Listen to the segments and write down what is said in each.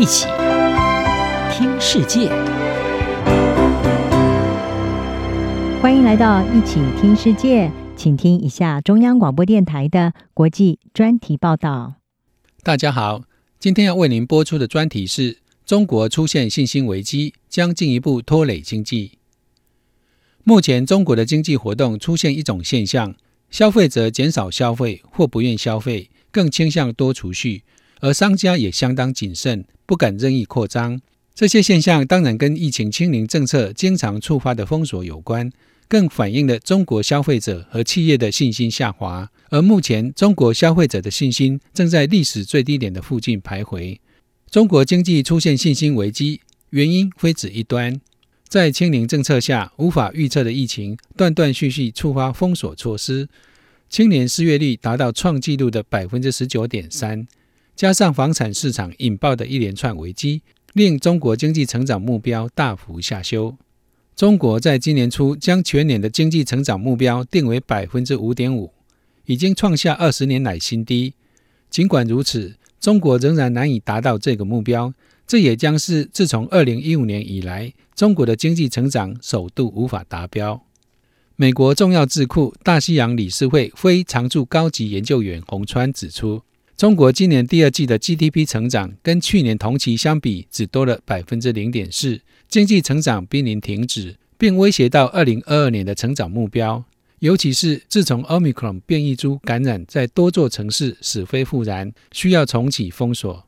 一起听世界，欢迎来到一起听世界，请听一下中央广播电台的国际专题报道。大家好，今天要为您播出的专题是：中国出现信心危机，将进一步拖累经济。目前，中国的经济活动出现一种现象：消费者减少消费或不愿消费，更倾向多储蓄。而商家也相当谨慎，不敢任意扩张。这些现象当然跟疫情清零政策经常触发的封锁有关，更反映了中国消费者和企业的信心下滑。而目前，中国消费者的信心正在历史最低点的附近徘徊。中国经济出现信心危机，原因非止一端。在清零政策下，无法预测的疫情断断续续触发封锁措施，青年失业率达到创纪录的百分之十九点三。加上房产市场引爆的一连串危机，令中国经济成长目标大幅下修。中国在今年初将全年的经济成长目标定为百分之五点五，已经创下二十年来新低。尽管如此，中国仍然难以达到这个目标。这也将是自从二零一五年以来，中国的经济成长首度无法达标。美国重要智库大西洋理事会非常驻高级研究员洪川指出。中国今年第二季的 GDP 成长跟去年同期相比，只多了百分之零点四，经济成长濒临停止，并威胁到二零二二年的成长目标。尤其是自从 Omicron 变异株感染在多座城市死灰复燃，需要重启封锁。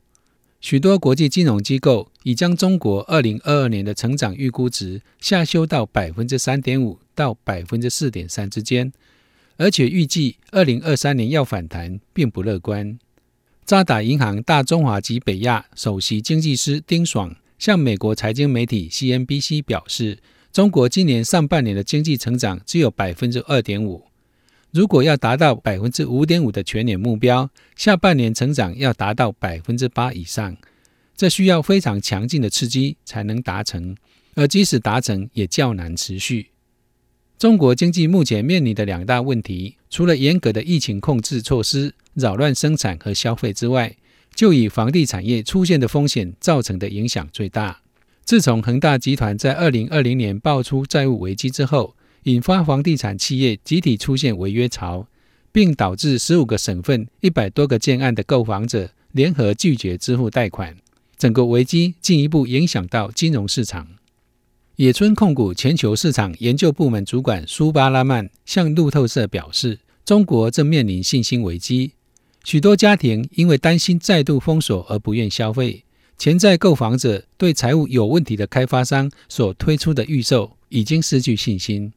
许多国际金融机构已将中国二零二二年的成长预估值下修到百分之三点五到百分之四点三之间，而且预计二零二三年要反弹，并不乐观。渣打银行大中华及北亚首席经济师丁爽向美国财经媒体 CNBC 表示，中国今年上半年的经济成长只有百分之二点五，如果要达到百分之五点五的全年目标，下半年成长要达到百分之八以上，这需要非常强劲的刺激才能达成，而即使达成，也较难持续。中国经济目前面临的两大问题，除了严格的疫情控制措施，扰乱生产和消费之外，就以房地产业出现的风险造成的影响最大。自从恒大集团在二零二零年爆出债务危机之后，引发房地产企业集体出现违约潮，并导致十五个省份一百多个建案的购房者联合拒绝支付贷款，整个危机进一步影响到金融市场。野村控股全球市场研究部门主管苏巴拉曼向路透社表示，中国正面临信心危机。许多家庭因为担心再度封锁而不愿消费，潜在购房者对财务有问题的开发商所推出的预售已经失去信心。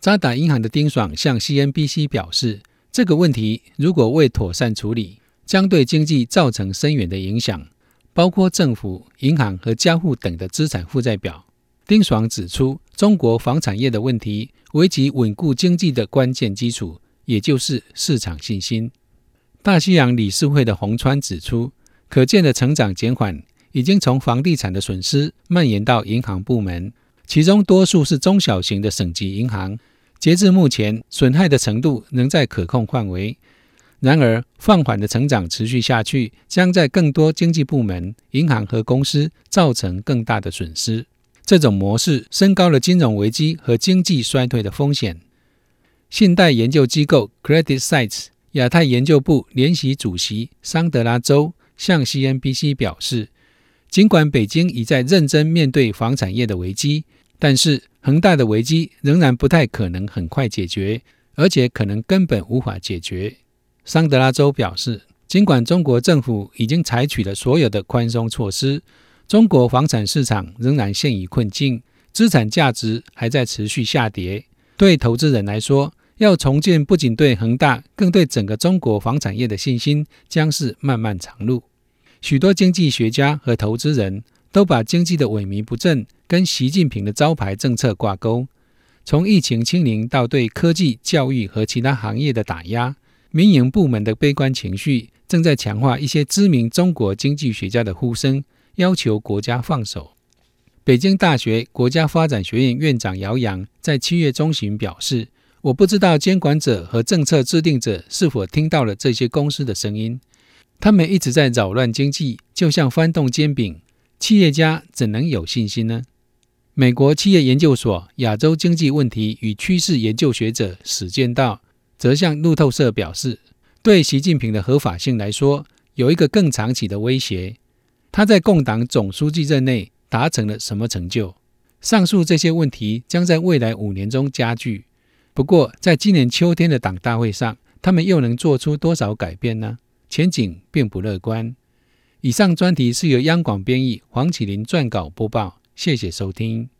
渣打银行的丁爽向 CNBC 表示，这个问题如果未妥善处理，将对经济造成深远的影响，包括政府、银行和家户等的资产负债表。丁爽指出，中国房产业的问题危及稳固经济的关键基础，也就是市场信心。大西洋理事会的洪川指出，可见的成长减缓已经从房地产的损失蔓延到银行部门，其中多数是中小型的省级银行。截至目前，损害的程度仍在可控范围。然而，放缓的成长持续下去，将在更多经济部门、银行和公司造成更大的损失。这种模式升高了金融危机和经济衰退的风险。信贷研究机构 CreditSights。亚太研究部联席主席桑德拉周向 CNBC 表示，尽管北京已在认真面对房产业的危机，但是恒大的危机仍然不太可能很快解决，而且可能根本无法解决。桑德拉周表示，尽管中国政府已经采取了所有的宽松措施，中国房产市场仍然陷于困境，资产价值还在持续下跌。对投资人来说，要重建不仅对恒大，更对整个中国房产业的信心，将是漫漫长路。许多经济学家和投资人都把经济的萎靡不振跟习近平的招牌政策挂钩。从疫情清零到对科技、教育和其他行业的打压，民营部门的悲观情绪正在强化一些知名中国经济学家的呼声，要求国家放手。北京大学国家发展学院院长姚洋在七月中旬表示。我不知道监管者和政策制定者是否听到了这些公司的声音。他们一直在扰乱经济，就像翻动煎饼，企业家怎能有信心呢？美国企业研究所亚洲经济问题与趋势研究学者史建道则向路透社表示，对习近平的合法性来说，有一个更长期的威胁。他在共党总书记任内达成了什么成就？上述这些问题将在未来五年中加剧。不过，在今年秋天的党大会上，他们又能做出多少改变呢？前景并不乐观。以上专题是由央广编译，黄启麟撰稿播报。谢谢收听。